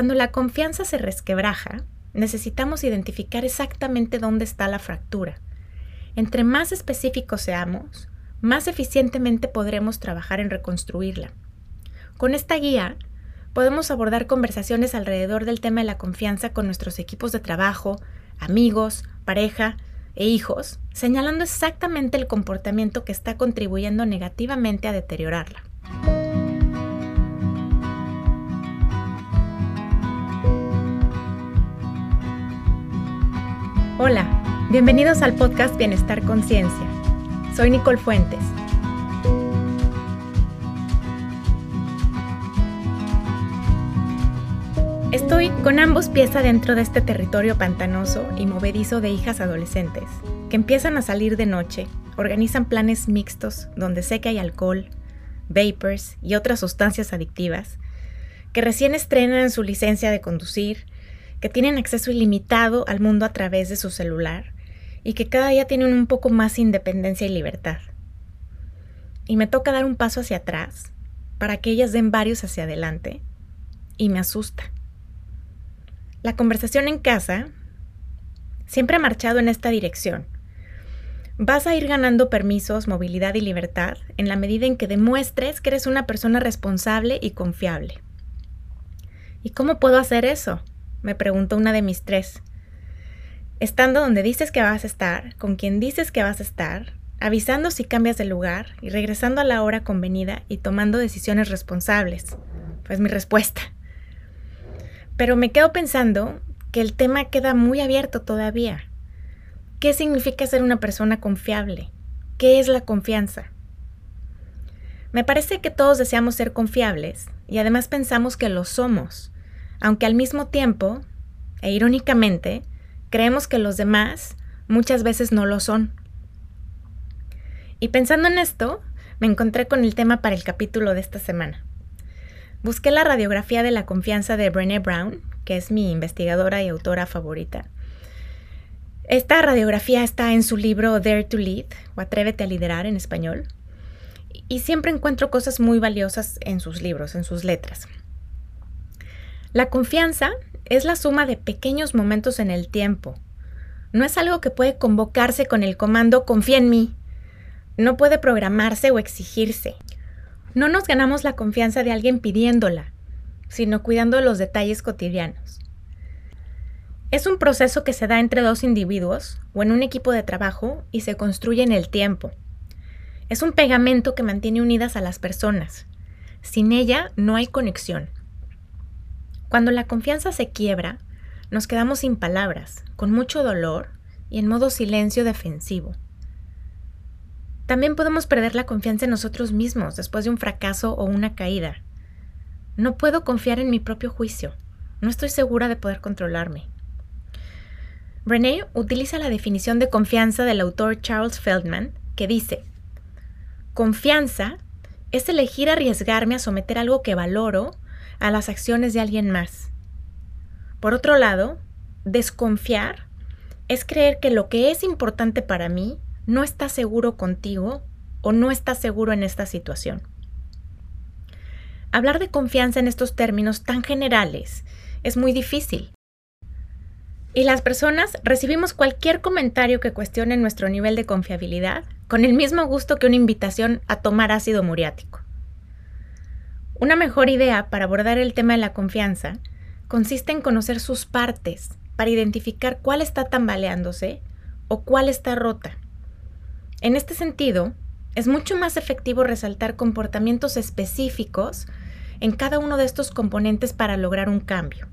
Cuando la confianza se resquebraja, necesitamos identificar exactamente dónde está la fractura. Entre más específicos seamos, más eficientemente podremos trabajar en reconstruirla. Con esta guía, podemos abordar conversaciones alrededor del tema de la confianza con nuestros equipos de trabajo, amigos, pareja e hijos, señalando exactamente el comportamiento que está contribuyendo negativamente a deteriorarla. Hola, bienvenidos al podcast Bienestar Conciencia. Soy Nicole Fuentes. Estoy con ambos pies adentro de este territorio pantanoso y movedizo de hijas adolescentes, que empiezan a salir de noche, organizan planes mixtos donde sé que hay alcohol, vapors y otras sustancias adictivas, que recién estrenan su licencia de conducir, que tienen acceso ilimitado al mundo a través de su celular y que cada día tienen un poco más independencia y libertad. Y me toca dar un paso hacia atrás para que ellas den varios hacia adelante y me asusta. La conversación en casa siempre ha marchado en esta dirección. Vas a ir ganando permisos, movilidad y libertad en la medida en que demuestres que eres una persona responsable y confiable. ¿Y cómo puedo hacer eso? Me preguntó una de mis tres. Estando donde dices que vas a estar, con quien dices que vas a estar, avisando si cambias de lugar y regresando a la hora convenida y tomando decisiones responsables. Pues mi respuesta. Pero me quedo pensando que el tema queda muy abierto todavía. ¿Qué significa ser una persona confiable? ¿Qué es la confianza? Me parece que todos deseamos ser confiables y además pensamos que lo somos, aunque al mismo tiempo, e irónicamente, creemos que los demás muchas veces no lo son. Y pensando en esto, me encontré con el tema para el capítulo de esta semana. Busqué la radiografía de la confianza de Brené Brown, que es mi investigadora y autora favorita. Esta radiografía está en su libro Dare to Lead, o Atrévete a liderar en español, y siempre encuentro cosas muy valiosas en sus libros, en sus letras. La confianza es la suma de pequeños momentos en el tiempo. No es algo que puede convocarse con el comando confía en mí. No puede programarse o exigirse. No nos ganamos la confianza de alguien pidiéndola, sino cuidando los detalles cotidianos. Es un proceso que se da entre dos individuos o en un equipo de trabajo y se construye en el tiempo. Es un pegamento que mantiene unidas a las personas. Sin ella no hay conexión. Cuando la confianza se quiebra, nos quedamos sin palabras, con mucho dolor y en modo silencio defensivo. También podemos perder la confianza en nosotros mismos después de un fracaso o una caída. No puedo confiar en mi propio juicio. No estoy segura de poder controlarme. Brené utiliza la definición de confianza del autor Charles Feldman, que dice, confianza es elegir arriesgarme a someter algo que valoro a las acciones de alguien más. Por otro lado, desconfiar es creer que lo que es importante para mí no está seguro contigo o no está seguro en esta situación. Hablar de confianza en estos términos tan generales es muy difícil. Y las personas recibimos cualquier comentario que cuestione nuestro nivel de confiabilidad con el mismo gusto que una invitación a tomar ácido muriático. Una mejor idea para abordar el tema de la confianza consiste en conocer sus partes para identificar cuál está tambaleándose o cuál está rota. En este sentido, es mucho más efectivo resaltar comportamientos específicos en cada uno de estos componentes para lograr un cambio.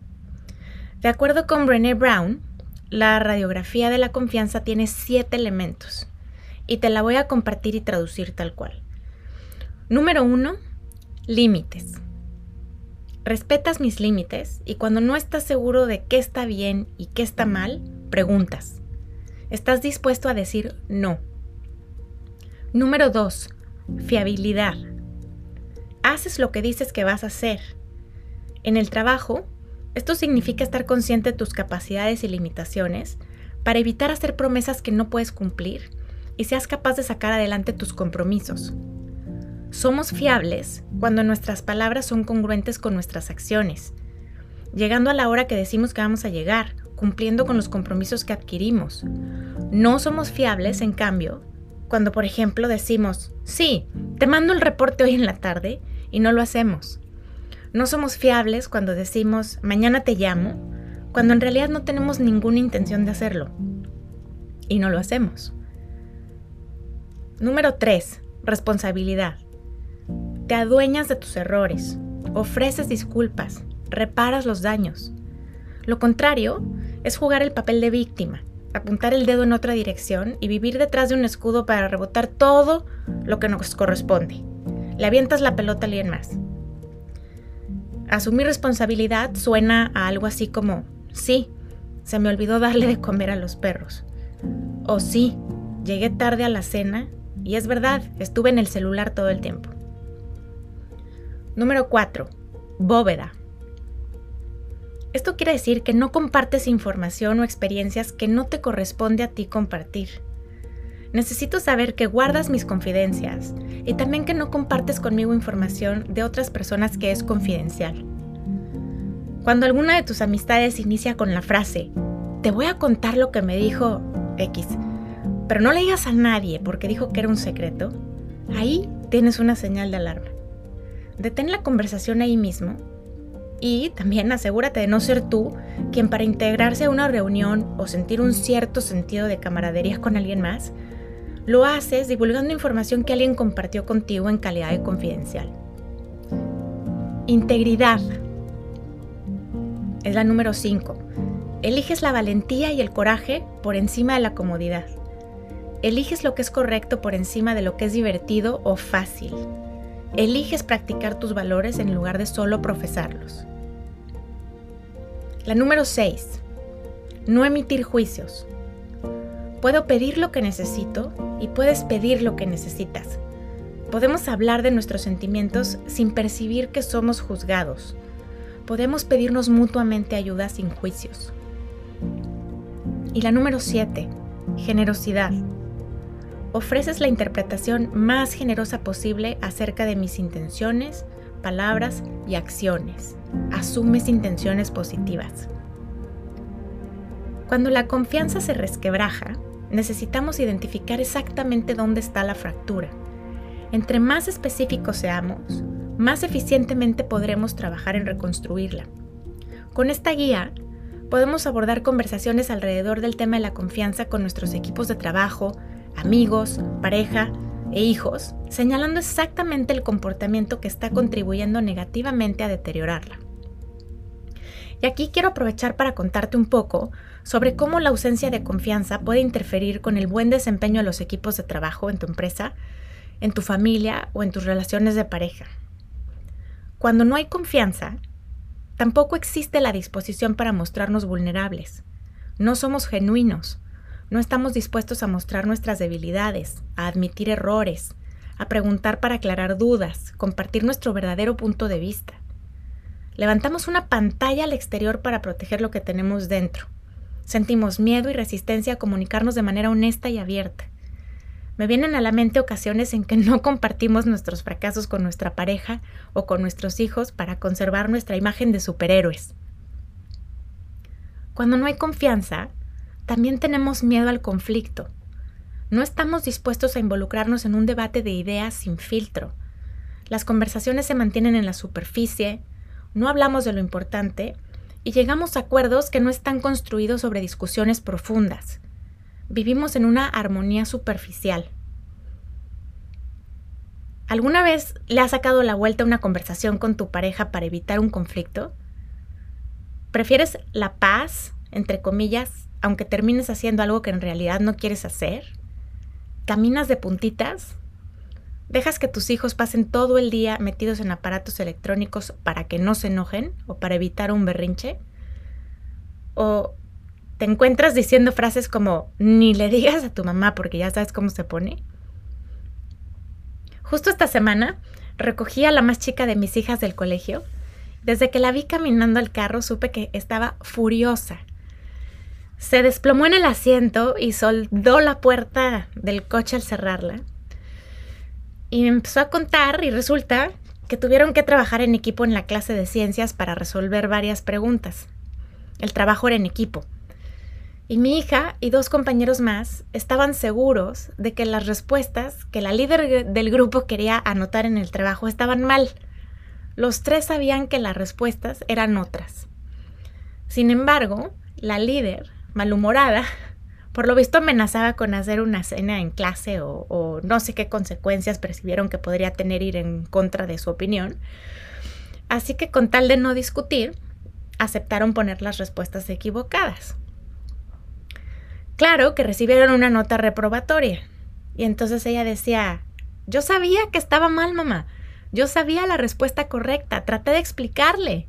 De acuerdo con Brené Brown, la radiografía de la confianza tiene siete elementos y te la voy a compartir y traducir tal cual. Número uno, Límites. Respetas mis límites y cuando no estás seguro de qué está bien y qué está mal, preguntas. Estás dispuesto a decir no. Número 2. Fiabilidad. Haces lo que dices que vas a hacer. En el trabajo, esto significa estar consciente de tus capacidades y limitaciones para evitar hacer promesas que no puedes cumplir y seas capaz de sacar adelante tus compromisos. Somos fiables cuando nuestras palabras son congruentes con nuestras acciones. llegando a la hora que decimos que vamos a llegar, cumpliendo con los compromisos que adquirimos. No somos fiables, en cambio, cuando por ejemplo decimos, sí, te mando el reporte hoy en la tarde y no lo hacemos. No somos fiables cuando decimos, mañana te llamo, cuando en realidad no tenemos ninguna intención de hacerlo. Y no lo hacemos. Número 3. Responsabilidad. Te adueñas de tus errores, ofreces disculpas, reparas los daños. Lo contrario es jugar el papel de víctima, apuntar el dedo en otra dirección y vivir detrás de un escudo para rebotar todo lo que nos corresponde. Le avientas la pelota a alguien más. Asumir responsabilidad suena a algo así como, sí, se me olvidó darle de comer a los perros. O sí, llegué tarde a la cena y es verdad, estuve en el celular todo el tiempo. Número 4. Bóveda. Esto quiere decir que no compartes información o experiencias que no te corresponde a ti compartir. Necesito saber que guardas mis confidencias y también que no compartes conmigo información de otras personas que es confidencial. Cuando alguna de tus amistades inicia con la frase, te voy a contar lo que me dijo X, pero no le digas a nadie porque dijo que era un secreto, ahí tienes una señal de alarma. Detén la conversación ahí mismo y también asegúrate de no ser tú quien para integrarse a una reunión o sentir un cierto sentido de camaradería con alguien más, lo haces divulgando información que alguien compartió contigo en calidad de confidencial. Integridad. Es la número 5. Eliges la valentía y el coraje por encima de la comodidad. Eliges lo que es correcto por encima de lo que es divertido o fácil. Eliges practicar tus valores en lugar de solo profesarlos. La número 6. No emitir juicios. Puedo pedir lo que necesito y puedes pedir lo que necesitas. Podemos hablar de nuestros sentimientos sin percibir que somos juzgados. Podemos pedirnos mutuamente ayuda sin juicios. Y la número 7. Generosidad. Ofreces la interpretación más generosa posible acerca de mis intenciones, palabras y acciones. Asumes intenciones positivas. Cuando la confianza se resquebraja, necesitamos identificar exactamente dónde está la fractura. Entre más específicos seamos, más eficientemente podremos trabajar en reconstruirla. Con esta guía, podemos abordar conversaciones alrededor del tema de la confianza con nuestros equipos de trabajo, amigos, pareja e hijos, señalando exactamente el comportamiento que está contribuyendo negativamente a deteriorarla. Y aquí quiero aprovechar para contarte un poco sobre cómo la ausencia de confianza puede interferir con el buen desempeño de los equipos de trabajo en tu empresa, en tu familia o en tus relaciones de pareja. Cuando no hay confianza, tampoco existe la disposición para mostrarnos vulnerables. No somos genuinos, no estamos dispuestos a mostrar nuestras debilidades, a admitir errores, a preguntar para aclarar dudas, compartir nuestro verdadero punto de vista. Levantamos una pantalla al exterior para proteger lo que tenemos dentro. Sentimos miedo y resistencia a comunicarnos de manera honesta y abierta. Me vienen a la mente ocasiones en que no compartimos nuestros fracasos con nuestra pareja o con nuestros hijos para conservar nuestra imagen de superhéroes. Cuando no hay confianza, también tenemos miedo al conflicto. No estamos dispuestos a involucrarnos en un debate de ideas sin filtro. Las conversaciones se mantienen en la superficie, no hablamos de lo importante y llegamos a acuerdos que no están construidos sobre discusiones profundas. Vivimos en una armonía superficial. ¿Alguna vez le has sacado la vuelta a una conversación con tu pareja para evitar un conflicto? ¿Prefieres la paz, entre comillas, aunque termines haciendo algo que en realidad no quieres hacer? ¿Caminas de puntitas? ¿Dejas que tus hijos pasen todo el día metidos en aparatos electrónicos para que no se enojen o para evitar un berrinche? ¿O te encuentras diciendo frases como ni le digas a tu mamá porque ya sabes cómo se pone? Justo esta semana recogí a la más chica de mis hijas del colegio. Desde que la vi caminando al carro supe que estaba furiosa. Se desplomó en el asiento y soldó la puerta del coche al cerrarla y empezó a contar y resulta que tuvieron que trabajar en equipo en la clase de ciencias para resolver varias preguntas. El trabajo era en equipo. Y mi hija y dos compañeros más estaban seguros de que las respuestas que la líder del grupo quería anotar en el trabajo estaban mal. Los tres sabían que las respuestas eran otras. Sin embargo, la líder, malhumorada, por lo visto amenazaba con hacer una cena en clase o, no sé qué consecuencias percibieron que podría tener ir en contra de su opinión. Así que con tal de no discutir, aceptaron poner las respuestas equivocadas. Claro que recibieron una nota reprobatoria. Y entonces ella decía, yo sabía que estaba mal, mamá. Yo sabía la respuesta correcta. Traté de explicarle.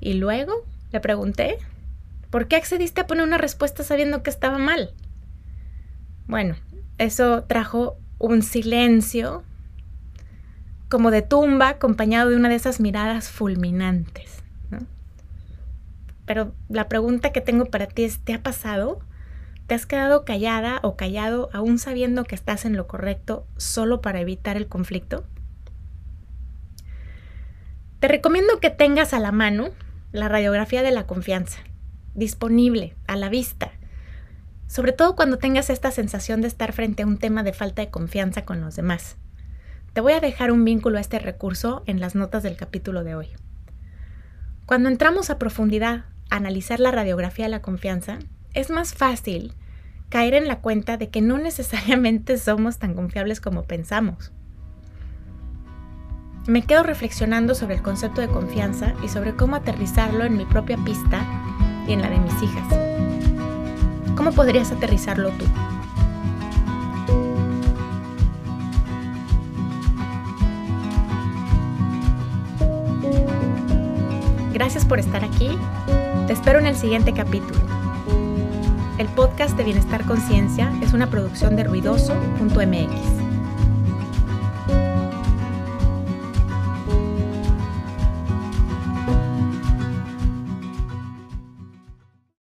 Y luego le pregunté, ¿Por qué accediste a poner una respuesta sabiendo que estaba mal? Bueno, eso trajo un silencio como de tumba acompañado de una de esas miradas fulminantes. Pero la pregunta que tengo para ti es, ¿te ha pasado? ¿Te has quedado callada o callado aún sabiendo que estás en lo correcto solo para evitar el conflicto? Te recomiendo que tengas a la mano la radiografía de la confianza disponible, a la vista. Sobre todo cuando tengas esta sensación de estar frente a un tema de falta de confianza con los demás. Te voy a dejar un vínculo a este recurso en las notas del capítulo de hoy. Cuando entramos a profundidad a analizar la radiografía de la confianza, es más fácil caer en la cuenta de que no necesariamente somos tan confiables como pensamos. Me quedo reflexionando sobre el concepto de confianza y sobre cómo aterrizarlo en mi propia pista y en la de mis hijas. ¿Cómo podrías aterrizarlo tú? Gracias por estar aquí. Te espero en el siguiente capítulo. El podcast de Bienestar Conciencia es una producción de ruidoso.mx.